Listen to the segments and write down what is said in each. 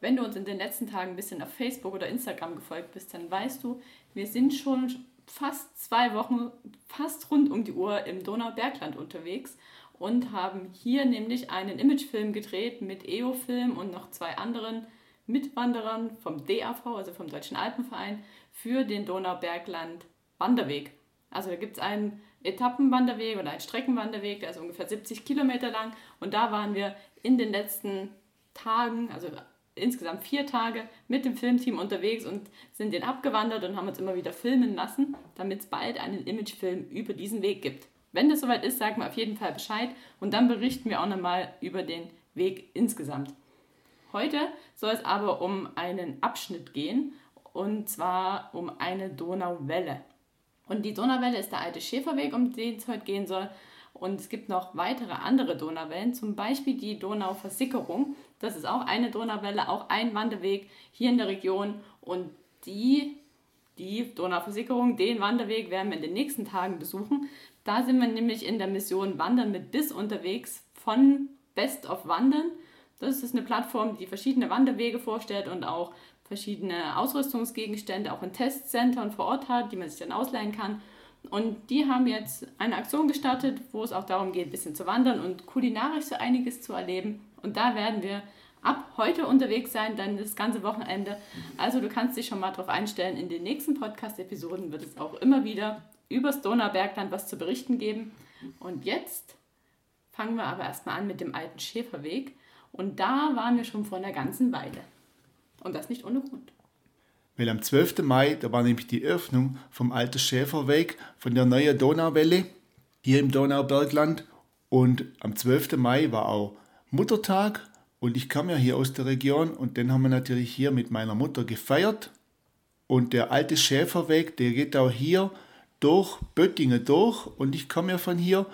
Wenn du uns in den letzten Tagen ein bisschen auf Facebook oder Instagram gefolgt bist, dann weißt du, wir sind schon fast zwei Wochen fast rund um die Uhr im Donaubergland unterwegs und haben hier nämlich einen Imagefilm gedreht mit EO-Film und noch zwei anderen Mitwanderern vom DAV, also vom Deutschen Alpenverein, für den Donaubergland Wanderweg. Also da gibt es einen Etappenwanderweg oder einen Streckenwanderweg, der ist ungefähr 70 Kilometer lang und da waren wir in den letzten Tagen, also insgesamt vier Tage mit dem Filmteam unterwegs und sind den abgewandert und haben uns immer wieder filmen lassen, damit es bald einen Imagefilm über diesen Weg gibt. Wenn das soweit ist, sagen wir auf jeden Fall Bescheid und dann berichten wir auch nochmal über den Weg insgesamt. Heute soll es aber um einen Abschnitt gehen und zwar um eine Donauwelle. Und die Donauwelle ist der alte Schäferweg, um den es heute gehen soll. Und es gibt noch weitere andere Donauwellen, zum Beispiel die Donauversickerung. Das ist auch eine Donauwelle, auch ein Wanderweg hier in der Region. Und die, die Donauversickerung, den Wanderweg werden wir in den nächsten Tagen besuchen. Da sind wir nämlich in der Mission Wandern mit Biss unterwegs von Best of Wandern. Das ist eine Plattform, die verschiedene Wanderwege vorstellt und auch verschiedene Ausrüstungsgegenstände auch in Testzentren vor Ort hat, die man sich dann ausleihen kann. Und die haben jetzt eine Aktion gestartet, wo es auch darum geht, ein bisschen zu wandern und kulinarisch so einiges zu erleben. Und da werden wir ab heute unterwegs sein, dann das ganze Wochenende. Also du kannst dich schon mal darauf einstellen, in den nächsten Podcast-Episoden wird es auch immer wieder übers Donaubergland was zu berichten geben. Und jetzt fangen wir aber erstmal an mit dem alten Schäferweg. Und da waren wir schon vor einer ganzen Weile. Und das nicht ohne Grund. Weil am 12. Mai, da war nämlich die Öffnung vom alten Schäferweg von der neuen Donauwelle hier im Donaubergland. Und am 12. Mai war auch Muttertag und ich kam ja hier aus der Region und den haben wir natürlich hier mit meiner Mutter gefeiert. Und der alte Schäferweg, der geht auch hier durch Böttingen durch und ich komme ja von hier.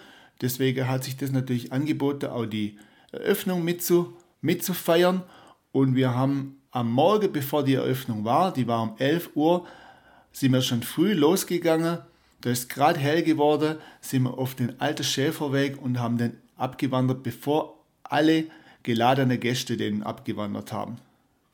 Deswegen hat sich das natürlich angeboten, auch die Eröffnung mitzu, mitzufeiern. Und wir haben am Morgen, bevor die Eröffnung war, die war um 11 Uhr, sind wir schon früh losgegangen. Da ist gerade hell geworden, sind wir auf den alten Schäferweg und haben den abgewandert, bevor alle geladene Gäste den abgewandert haben.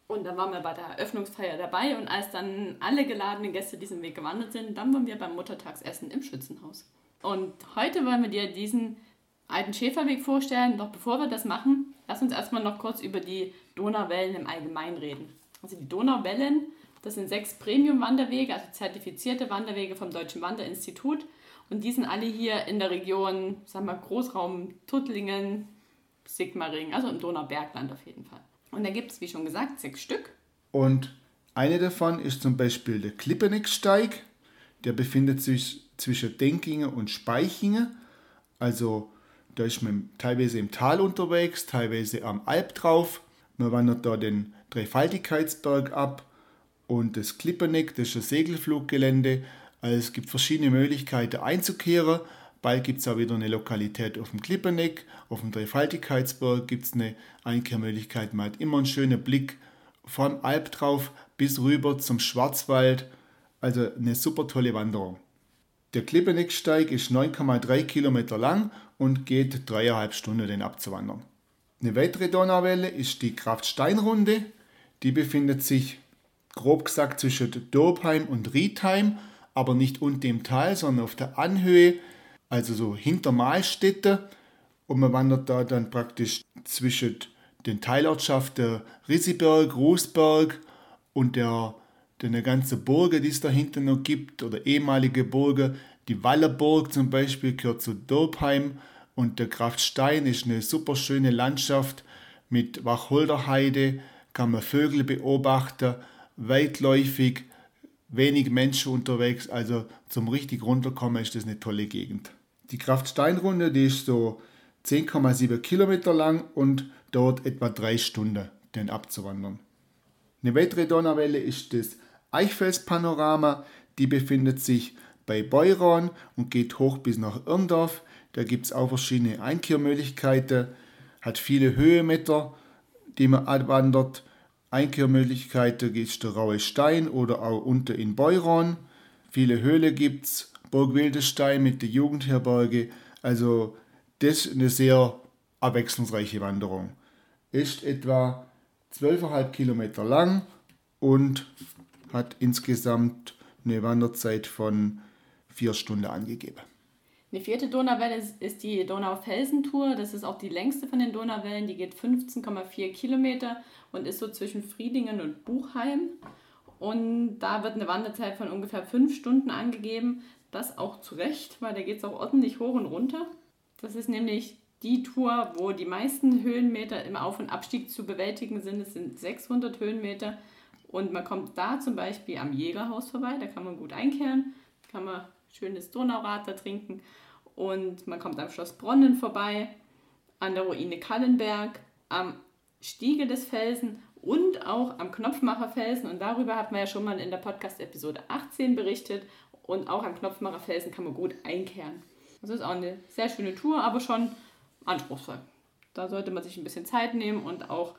Und dann waren wir bei der Eröffnungsfeier dabei und als dann alle geladenen Gäste diesen Weg gewandert sind, dann waren wir beim Muttertagsessen im Schützenhaus. Und heute wollen wir dir diesen alten Schäferweg vorstellen. Doch bevor wir das machen, lass uns erstmal noch kurz über die Donauwellen im Allgemeinen reden. Also die Donauwellen, das sind sechs Premium-Wanderwege, also zertifizierte Wanderwege vom Deutschen Wanderinstitut. Und die sind alle hier in der Region, sagen wir Großraum Tuttlingen, Sigmaringen, also im Donaubergland auf jeden Fall. Und da gibt es, wie schon gesagt, sechs Stück. Und eine davon ist zum Beispiel der Klippenegsteig. Der befindet sich zwischen Denkingen und Speichingen. Also da ist man teilweise im Tal unterwegs, teilweise am Alp drauf. Man wandert da den Dreifaltigkeitsberg ab und das Klippeneck, das ist ein Segelfluggelände. Also es gibt verschiedene Möglichkeiten einzukehren. Bald gibt es auch wieder eine Lokalität auf dem Klippeneck, auf dem Dreifaltigkeitsberg gibt es eine Einkehrmöglichkeit. Man hat immer einen schönen Blick vom Alp drauf bis rüber zum Schwarzwald. Also eine super tolle Wanderung. Der Klippenecksteig ist 9,3 Kilometer lang und geht dreieinhalb Stunden den abzuwandern. Eine weitere Donauwelle ist die Kraftsteinrunde. Die befindet sich grob gesagt zwischen Dobheim und Riedheim, aber nicht unten im Tal, sondern auf der Anhöhe also so hinter Mahlstätte. Und man wandert da dann praktisch zwischen den Teilortschaften Rissiberg, Rußberg und der, der ganzen Burge, die es da hinten noch gibt, oder ehemalige Burge. Die Wallerburg zum Beispiel gehört zu Dorpheim und der Kraftstein ist eine super schöne Landschaft mit Wacholderheide, kann man Vögel beobachten, weitläufig, wenig Menschen unterwegs, also zum richtig runterkommen ist das eine tolle Gegend. Die Kraftsteinrunde, die ist so 10,7 Kilometer lang und dauert etwa drei Stunden, den abzuwandern. Eine weitere Donauwelle ist das Eichfelspanorama, die befindet sich bei Beuron und geht hoch bis nach Irndorf. Da gibt es auch verschiedene Einkehrmöglichkeiten, hat viele Höhenmeter, die man anwandert. Einkehrmöglichkeiten ist der Raue Stein oder auch unten in Beuron. Viele Höhle gibt es, Burg Wildestein mit der Jugendherberge. Also das ist eine sehr abwechslungsreiche Wanderung. Ist etwa 12,5 Kilometer lang und hat insgesamt eine Wanderzeit von vier Stunden angegeben. Eine vierte Donauwelle ist die Donaufelsentour. Das ist auch die längste von den Donauwellen. Die geht 15,4 Kilometer und ist so zwischen Friedingen und Buchheim. Und da wird eine Wanderzeit von ungefähr fünf Stunden angegeben. Das auch zu Recht, weil da geht es auch ordentlich hoch und runter. Das ist nämlich die Tour, wo die meisten Höhenmeter im Auf- und Abstieg zu bewältigen sind. Es sind 600 Höhenmeter. Und man kommt da zum Beispiel am Jägerhaus vorbei. Da kann man gut einkehren, kann man schönes Donaurater trinken. Und man kommt am Schloss Bronnen vorbei, an der Ruine Kallenberg, am Stiege des Felsen und auch am Knopfmacherfelsen. Und darüber hat man ja schon mal in der Podcast-Episode 18 berichtet. Und auch am Knopfmacherfelsen kann man gut einkehren. Das ist auch eine sehr schöne Tour, aber schon anspruchsvoll. Da sollte man sich ein bisschen Zeit nehmen und auch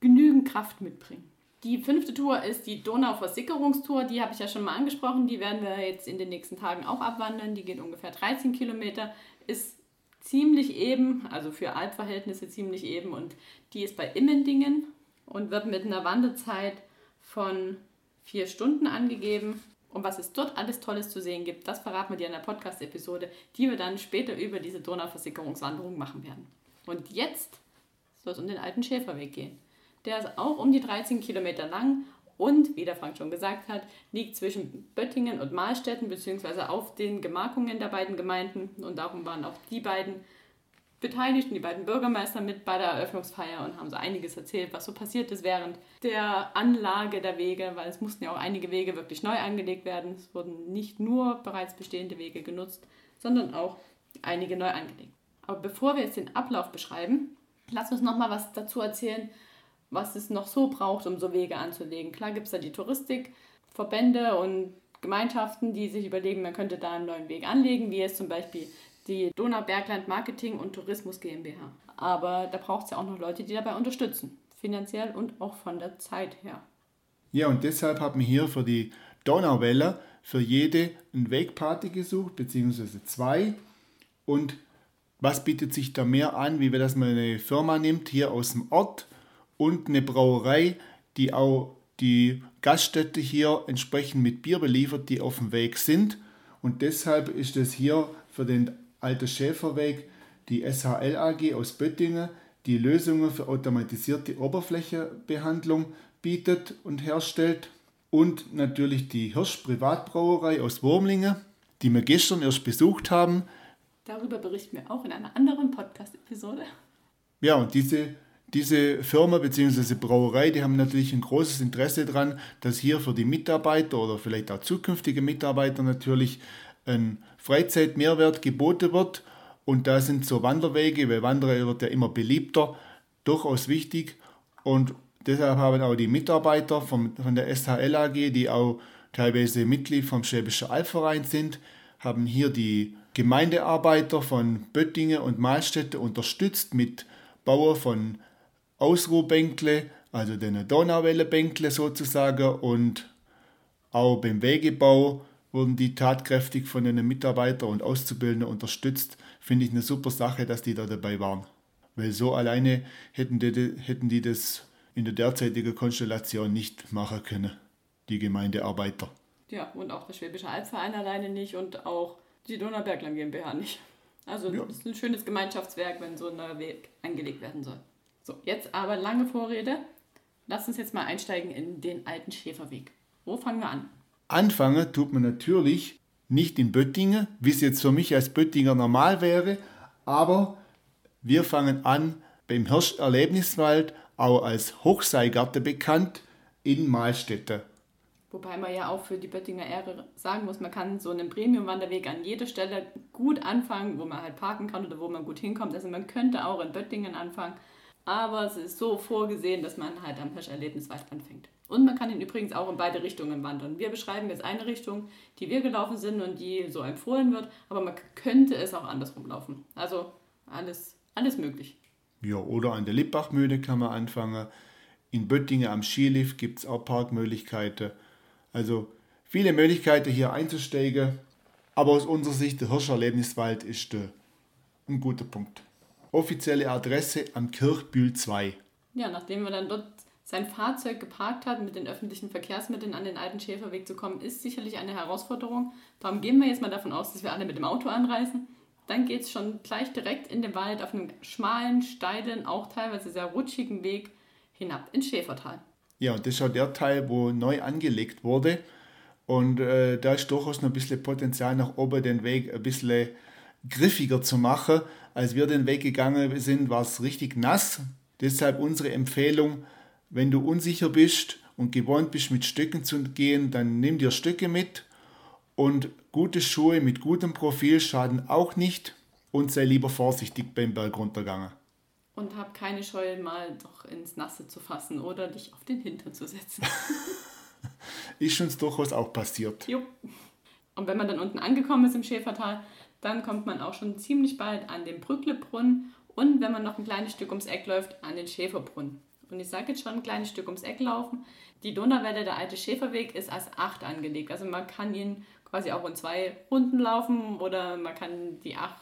genügend Kraft mitbringen. Die fünfte Tour ist die Donauversickerungstour. Die habe ich ja schon mal angesprochen. Die werden wir jetzt in den nächsten Tagen auch abwandern. Die geht ungefähr 13 Kilometer, ist ziemlich eben, also für Albverhältnisse ziemlich eben. Und die ist bei Immendingen und wird mit einer Wanderzeit von vier Stunden angegeben. Und was es dort alles Tolles zu sehen gibt, das verraten wir dir in der Podcast-Episode, die wir dann später über diese Donauversickerungswanderung machen werden. Und jetzt soll es um den alten Schäferweg gehen. Der ist auch um die 13 Kilometer lang und, wie der Frank schon gesagt hat, liegt zwischen Böttingen und Mahlstetten beziehungsweise auf den Gemarkungen der beiden Gemeinden. Und darum waren auch die beiden Beteiligten, die beiden Bürgermeister mit bei der Eröffnungsfeier und haben so einiges erzählt, was so passiert ist während der Anlage der Wege, weil es mussten ja auch einige Wege wirklich neu angelegt werden. Es wurden nicht nur bereits bestehende Wege genutzt, sondern auch einige neu angelegt. Aber bevor wir jetzt den Ablauf beschreiben, lass uns noch mal was dazu erzählen, was es noch so braucht, um so Wege anzulegen. Klar gibt es da die Touristikverbände und Gemeinschaften, die sich überlegen, man könnte da einen neuen Weg anlegen, wie jetzt zum Beispiel die Donaubergland Marketing und Tourismus GmbH. Aber da braucht es ja auch noch Leute, die dabei unterstützen, finanziell und auch von der Zeit her. Ja, und deshalb haben wir hier für die Donauwelle für jede ein Wegparty gesucht, beziehungsweise zwei. Und was bietet sich da mehr an, wie wenn das mal eine Firma nimmt, hier aus dem Ort, und eine Brauerei, die auch die Gaststätte hier entsprechend mit Bier beliefert, die auf dem Weg sind. Und deshalb ist es hier für den Alter Schäferweg die SHL AG aus Böttingen, die Lösungen für automatisierte Oberflächebehandlung bietet und herstellt. Und natürlich die Hirsch Privatbrauerei aus Wurmlingen, die wir gestern erst besucht haben. Darüber berichten wir auch in einer anderen Podcast-Episode. Ja, und diese diese Firma bzw. Brauerei, die haben natürlich ein großes Interesse daran, dass hier für die Mitarbeiter oder vielleicht auch zukünftige Mitarbeiter natürlich ein Freizeitmehrwert geboten wird. Und da sind so Wanderwege, weil Wanderer wird ja immer beliebter, durchaus wichtig. Und deshalb haben auch die Mitarbeiter vom, von der SHL AG, die auch teilweise Mitglied vom Schwäbischen Albverein sind, haben hier die Gemeindearbeiter von Böttingen und Mahlstätte unterstützt mit Bauer von Ausruhbänkle, also den Donauwellebänkle sozusagen und auch beim Wegebau wurden die tatkräftig von den Mitarbeitern und Auszubildenden unterstützt. Finde ich eine super Sache, dass die da dabei waren. Weil so alleine hätten die, hätten die das in der derzeitigen Konstellation nicht machen können, die Gemeindearbeiter. Ja, und auch der Schwäbische Albverein alleine nicht und auch die Donaubergland GmbH nicht. Also ja. das ist ein schönes Gemeinschaftswerk, wenn so ein neuer Weg angelegt werden soll. So, jetzt aber lange Vorrede. Lass uns jetzt mal einsteigen in den alten Schäferweg. Wo fangen wir an? Anfangen tut man natürlich nicht in Böttingen, wie es jetzt für mich als Böttinger normal wäre, aber wir fangen an beim Hirsch-Erlebniswald, auch als Hochseilgarten bekannt, in Mahlstätte. Wobei man ja auch für die Böttinger Ehre sagen muss, man kann so einen Premium-Wanderweg an jeder Stelle gut anfangen, wo man halt parken kann oder wo man gut hinkommt. Also man könnte auch in Böttingen anfangen aber es ist so vorgesehen, dass man halt am Hirsch-Erlebniswald anfängt. Und man kann ihn übrigens auch in beide Richtungen wandern. Wir beschreiben jetzt eine Richtung, die wir gelaufen sind und die so empfohlen wird, aber man könnte es auch andersrum laufen. Also alles, alles möglich. Ja, oder an der Lippachmühle kann man anfangen. In Böttingen am Skilift gibt es auch Parkmöglichkeiten. Also viele Möglichkeiten hier einzusteigen. Aber aus unserer Sicht, der Hirscherlebniswald ist der, ein guter Punkt. Offizielle Adresse am Kirchbühl 2. Ja, nachdem wir dann dort sein Fahrzeug geparkt hat, mit den öffentlichen Verkehrsmitteln an den alten Schäferweg zu kommen, ist sicherlich eine Herausforderung. Darum gehen wir jetzt mal davon aus, dass wir alle mit dem Auto anreisen. Dann geht es schon gleich direkt in den Wald auf einem schmalen, steilen, auch teilweise sehr rutschigen Weg hinab ins Schäfertal. Ja, und das ist auch der Teil, wo neu angelegt wurde. Und äh, da ist durchaus noch ein bisschen Potenzial nach oben, den Weg ein bisschen griffiger zu machen. Als wir den Weg gegangen sind, war es richtig nass. Deshalb unsere Empfehlung, wenn du unsicher bist und gewohnt bist, mit Stöcken zu gehen, dann nimm dir Stöcke mit und gute Schuhe mit gutem Profil schaden auch nicht und sei lieber vorsichtig beim Bergruntergang. Und hab keine Scheu, mal doch ins Nasse zu fassen oder dich auf den Hintern zu setzen. ist uns durchaus auch passiert. Jo. Und wenn man dann unten angekommen ist im Schäfertal, dann kommt man auch schon ziemlich bald an den Brücklebrunnen und wenn man noch ein kleines Stück ums Eck läuft, an den Schäferbrunnen. Und ich sage jetzt schon ein kleines Stück ums Eck laufen. Die Donauwelle, der alte Schäferweg, ist als acht angelegt. Also man kann ihn quasi auch in zwei Runden laufen oder man kann die acht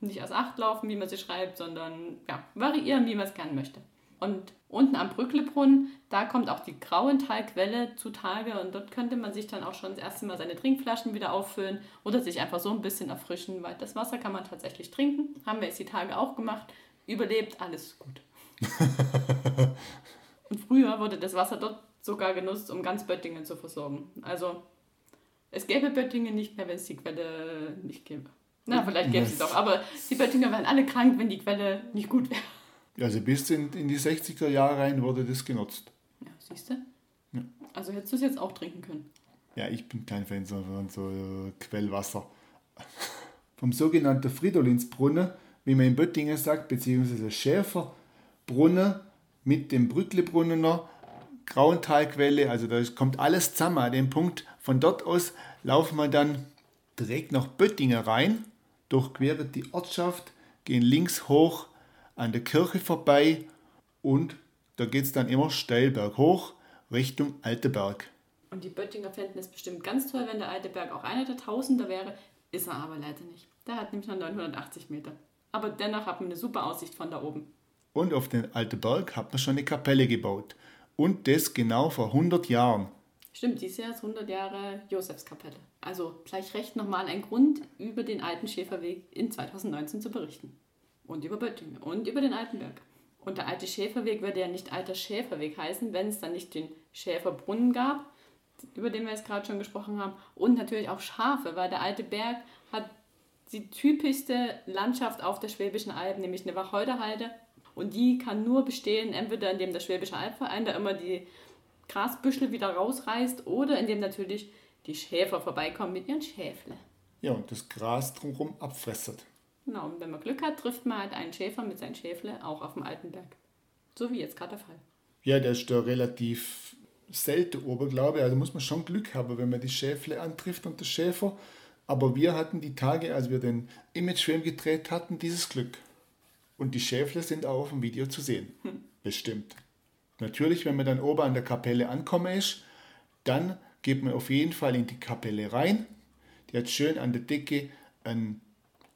nicht als acht laufen, wie man sie schreibt, sondern ja, variieren, wie man es gerne möchte. Und unten am Brücklebrunnen, da kommt auch die Grauentalquelle zutage und dort könnte man sich dann auch schon das erste Mal seine Trinkflaschen wieder auffüllen oder sich einfach so ein bisschen erfrischen, weil das Wasser kann man tatsächlich trinken. Haben wir jetzt die Tage auch gemacht. Überlebt, alles gut. und früher wurde das Wasser dort sogar genutzt, um ganz Böttingen zu versorgen. Also es gäbe Böttingen nicht mehr, wenn es die Quelle nicht gäbe. Na, vielleicht gäbe es sie doch, aber die Böttinger wären alle krank, wenn die Quelle nicht gut wäre. Also bis in, in die 60er Jahre rein wurde das genutzt. Ja, siehst du? Ja. Also hättest du es jetzt auch trinken können. Ja, ich bin kein Fan von so Quellwasser. Vom sogenannten Fridolinsbrunnen, wie man in Böttingen sagt, beziehungsweise Schäferbrunnen mit dem Brücklebrunnen noch, Grauentalquelle, also da kommt alles zusammen an dem Punkt. Von dort aus laufen wir dann direkt nach Böttingen rein, durchqueren die Ortschaft, gehen links hoch an der Kirche vorbei und da geht es dann immer steil berghoch Richtung Alteberg. Und die Böttinger fänden es bestimmt ganz toll, wenn der Alte Berg auch einer der Tausender wäre. Ist er aber leider nicht. Der hat nämlich nur 980 Meter. Aber dennoch hat man eine super Aussicht von da oben. Und auf den Alten Berg hat man schon eine Kapelle gebaut. Und das genau vor 100 Jahren. Stimmt, dieses Jahr ist 100 Jahre Josefskapelle. Also gleich recht nochmal ein Grund, über den alten Schäferweg in 2019 zu berichten. Und über Böttingen und über den Altenberg. Und der alte Schäferweg würde ja nicht alter Schäferweg heißen, wenn es dann nicht den Schäferbrunnen gab, über den wir jetzt gerade schon gesprochen haben. Und natürlich auch Schafe, weil der alte Berg hat die typischste Landschaft auf der Schwäbischen Alb, nämlich eine Wacholderhalde. Und die kann nur bestehen, entweder indem der Schwäbische Albverein da immer die Grasbüschel wieder rausreißt oder indem natürlich die Schäfer vorbeikommen mit ihren Schäfle. Ja, und das Gras drumherum abfressert. Genau, und wenn man Glück hat, trifft man halt einen Schäfer mit seinen Schäfle auch auf dem alten Berg. So wie jetzt gerade der Fall. Ja, der ist da relativ selten oben, glaube ich. Also muss man schon Glück haben, wenn man die Schäfle antrifft und der Schäfer. Aber wir hatten die Tage, als wir den Imagefilm gedreht hatten, dieses Glück. Und die Schäfle sind auch auf dem Video zu sehen. Hm. Bestimmt. Natürlich, wenn man dann oben an der Kapelle ankommen ist, dann geht man auf jeden Fall in die Kapelle rein. Die hat schön an der Decke ein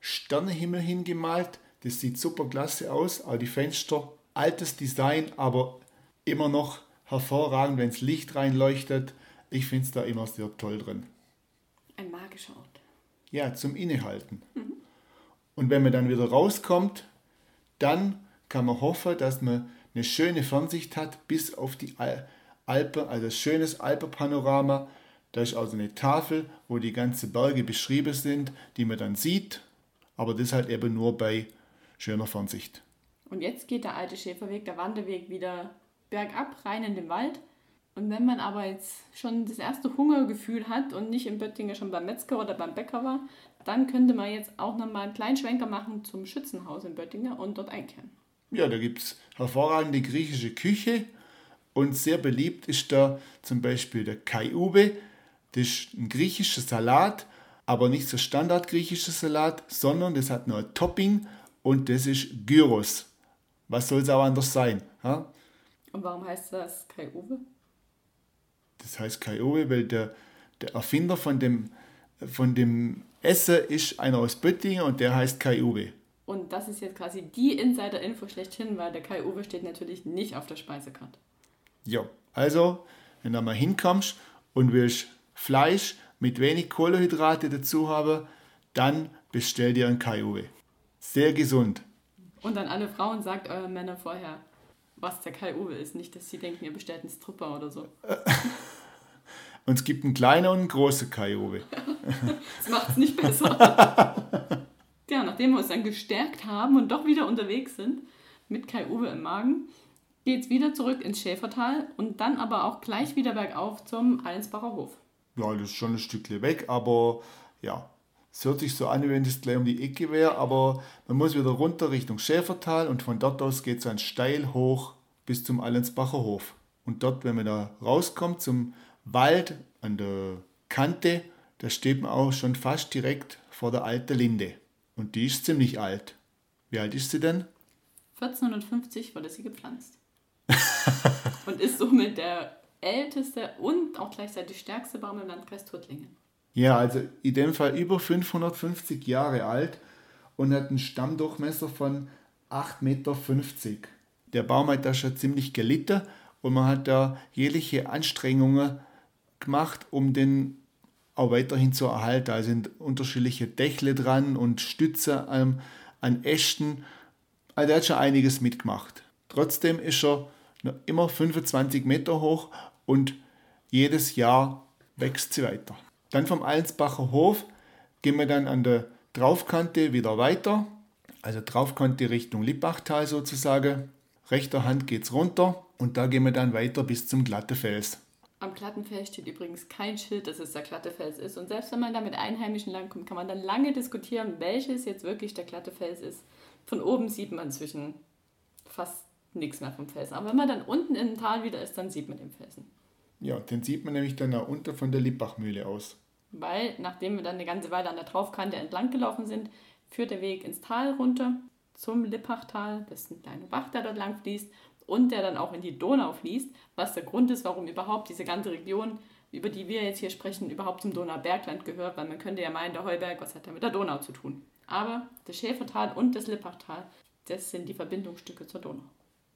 Sternehimmel hingemalt. Das sieht super klasse aus. Auch die Fenster, altes Design, aber immer noch hervorragend, wenn es Licht reinleuchtet. Ich finde es da immer sehr toll drin. Ein magischer Ort. Ja, zum Innehalten. Mhm. Und wenn man dann wieder rauskommt, dann kann man hoffen, dass man eine schöne Fernsicht hat bis auf die Alpen, also ein schönes Alpenpanorama. Da ist also eine Tafel, wo die ganzen Berge beschrieben sind, die man dann sieht aber das halt eben nur bei schöner Fernsicht. Und jetzt geht der alte Schäferweg, der Wanderweg, wieder bergab rein in den Wald. Und wenn man aber jetzt schon das erste Hungergefühl hat und nicht in Böttingen schon beim Metzger oder beim Bäcker war, dann könnte man jetzt auch nochmal einen kleinen Schwenker machen zum Schützenhaus in Böttingen und dort einkehren. Ja, da gibt es hervorragende griechische Küche Und sehr beliebt ist da zum Beispiel der Kai-Ube. Das ist ein griechischer Salat, aber nicht so standard griechischer Salat, sondern das hat noch ein Topping und das ist Gyros. Was soll es auch anders sein? Ja? Und warum heißt das Kai-Uwe? Das heißt Kai-Uwe, weil der, der Erfinder von dem, von dem Essen ist einer aus Böttingen und der heißt Kai-Uwe. Und das ist jetzt quasi die Insider-Info schlechthin, weil der Kai-Uwe steht natürlich nicht auf der Speisekarte. Ja, also, wenn du mal hinkommst und willst Fleisch mit wenig Kohlenhydrate dazu haben, dann bestell dir ein Kai-Uwe. Sehr gesund. Und an alle Frauen sagt euren Männern vorher, was der Kai-Uwe ist. Nicht, dass sie denken, ihr bestellt einen Stripper oder so. und es gibt einen kleinen und einen großen Kai-Uwe. das macht es nicht besser. ja, nachdem wir uns dann gestärkt haben und doch wieder unterwegs sind, mit Kai-Uwe im Magen, geht es wieder zurück ins Schäfertal und dann aber auch gleich wieder bergauf zum Allensbacher Hof. Ja, das ist schon ein Stückchen weg, aber ja, es hört sich so an, wenn das gleich um die Ecke wäre, aber man muss wieder runter Richtung Schäfertal und von dort aus geht es dann steil hoch bis zum Allensbacher Hof. Und dort, wenn man da rauskommt zum Wald an der Kante, da steht man auch schon fast direkt vor der alten Linde. Und die ist ziemlich alt. Wie alt ist sie denn? 1450 wurde sie gepflanzt. und ist somit der älteste und auch gleichzeitig stärkste Baum im Landkreis Tuttlingen. Ja, also in dem Fall über 550 Jahre alt und hat einen Stammdurchmesser von 8,50 Meter. Der Baum hat da schon ziemlich gelitten und man hat da jegliche Anstrengungen gemacht, um den auch weiterhin zu erhalten. Also sind unterschiedliche Dächle dran und Stütze an, an Ästen. Also er hat schon einiges mitgemacht. Trotzdem ist er noch immer 25 Meter hoch und jedes Jahr wächst sie weiter. Dann vom Allensbacher Hof gehen wir dann an der Draufkante wieder weiter, also Draufkante Richtung Lippachtal sozusagen. Rechter Hand geht es runter und da gehen wir dann weiter bis zum Glattefels. Am Glattenfels steht übrigens kein Schild, dass es der Glattefels ist. Und selbst wenn man da mit Einheimischen langkommt, kann man dann lange diskutieren, welches jetzt wirklich der Glattefels ist. Von oben sieht man zwischen fast nichts mehr vom Felsen. Aber wenn man dann unten im Tal wieder ist, dann sieht man den Felsen. Ja, den sieht man nämlich dann auch unter von der Lippachmühle aus. Weil, nachdem wir dann eine ganze Weile an der Traufkante entlang gelaufen sind, führt der Weg ins Tal runter zum Lippachtal. Das ist ein kleiner Bach, der dort lang fließt und der dann auch in die Donau fließt, was der Grund ist, warum überhaupt diese ganze Region, über die wir jetzt hier sprechen, überhaupt zum Donaubergland gehört, weil man könnte ja meinen, der Heuberg, was hat der mit der Donau zu tun? Aber das Schäfertal und das Lippachtal, das sind die Verbindungsstücke zur Donau.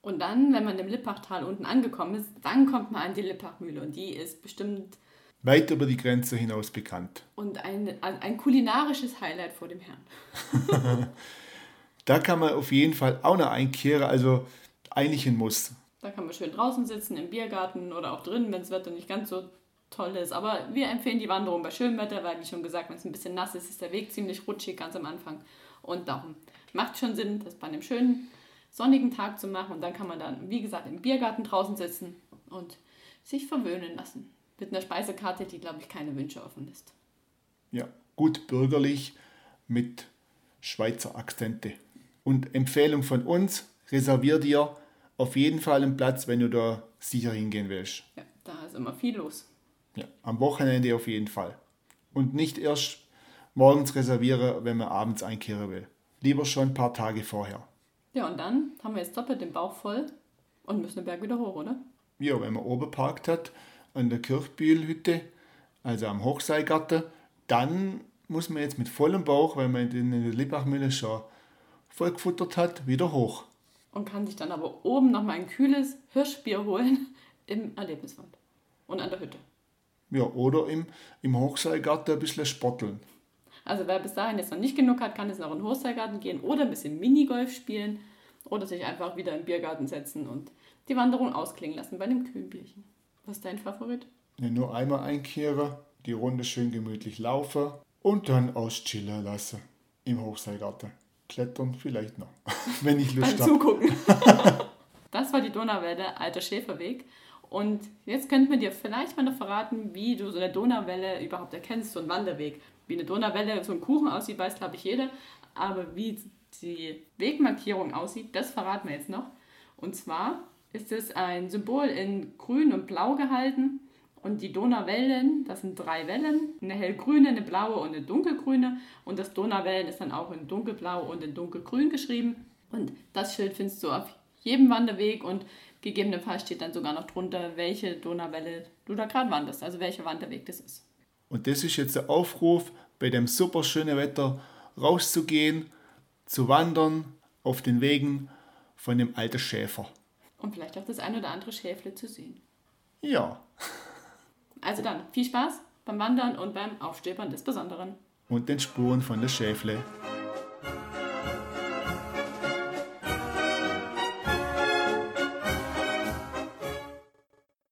Und dann, wenn man im Lippachtal unten angekommen ist, dann kommt man an die Lippachmühle und die ist bestimmt weit über die Grenze hinaus bekannt. Und ein, ein kulinarisches Highlight vor dem Herrn. da kann man auf jeden Fall auch noch einkehren, also eigentlich ein Muss. Da kann man schön draußen sitzen, im Biergarten oder auch drinnen, wenn das Wetter nicht ganz so toll ist. Aber wir empfehlen die Wanderung bei schönem Wetter, weil, wie schon gesagt, wenn es ein bisschen nass ist, ist der Weg ziemlich rutschig ganz am Anfang. Und darum macht schon Sinn, das bei einem schönen sonnigen Tag zu machen. Und dann kann man dann, wie gesagt, im Biergarten draußen sitzen und sich verwöhnen lassen. Mit einer Speisekarte, die, glaube ich, keine Wünsche offen lässt. Ja, gut bürgerlich mit Schweizer Akzente. Und Empfehlung von uns, reservier dir auf jeden Fall einen Platz, wenn du da sicher hingehen willst. Ja, da ist immer viel los. Ja, am Wochenende auf jeden Fall. Und nicht erst morgens reservieren, wenn man abends einkehren will. Lieber schon ein paar Tage vorher. Ja, und dann haben wir jetzt doppelt den Bauch voll und müssen den Berg wieder hoch, oder? Ja, wenn man oben parkt hat, an der Kirchbühlhütte, also am Hochseilgarten, dann muss man jetzt mit vollem Bauch, weil man in der Lippachmühle schon voll gefuttert hat, wieder hoch. Und kann sich dann aber oben nochmal ein kühles Hirschbier holen im Erlebniswald und an der Hütte. Ja, oder im, im Hochseilgarten ein bisschen spotteln. Also wer bis dahin jetzt noch nicht genug hat, kann jetzt noch in den Hochseilgarten gehen oder ein bisschen Minigolf spielen oder sich einfach wieder im Biergarten setzen und die Wanderung ausklingen lassen bei einem kühlen Bierchen. Was ist dein Favorit? Ja, nur einmal einkehren, die Runde schön gemütlich laufen und dann auschillen lassen im Hochseilgarten. Klettern vielleicht noch, wenn ich Lust habe. Zugucken. das war die Donauwelle, alter Schäferweg. Und jetzt könnten wir dir vielleicht mal noch verraten, wie du so eine Donauwelle überhaupt erkennst, so einen Wanderweg wie eine Donauwelle so ein Kuchen aussieht, weiß glaube ich jeder. Aber wie die Wegmarkierung aussieht, das verraten wir jetzt noch. Und zwar ist es ein Symbol in grün und blau gehalten. Und die Donauwellen, das sind drei Wellen, eine hellgrüne, eine blaue und eine dunkelgrüne. Und das Donauwellen ist dann auch in dunkelblau und in dunkelgrün geschrieben. Und das Schild findest du auf jedem Wanderweg und gegebenenfalls steht dann sogar noch drunter, welche Donauwelle du da gerade wanderst, also welcher Wanderweg das ist. Und das ist jetzt der Aufruf, bei dem super schönen Wetter rauszugehen, zu wandern auf den Wegen von dem alten Schäfer. Und vielleicht auch das ein oder andere Schäfle zu sehen. Ja. Also dann, viel Spaß beim Wandern und beim Aufstöbern des Besonderen. Und den Spuren von der Schäfle.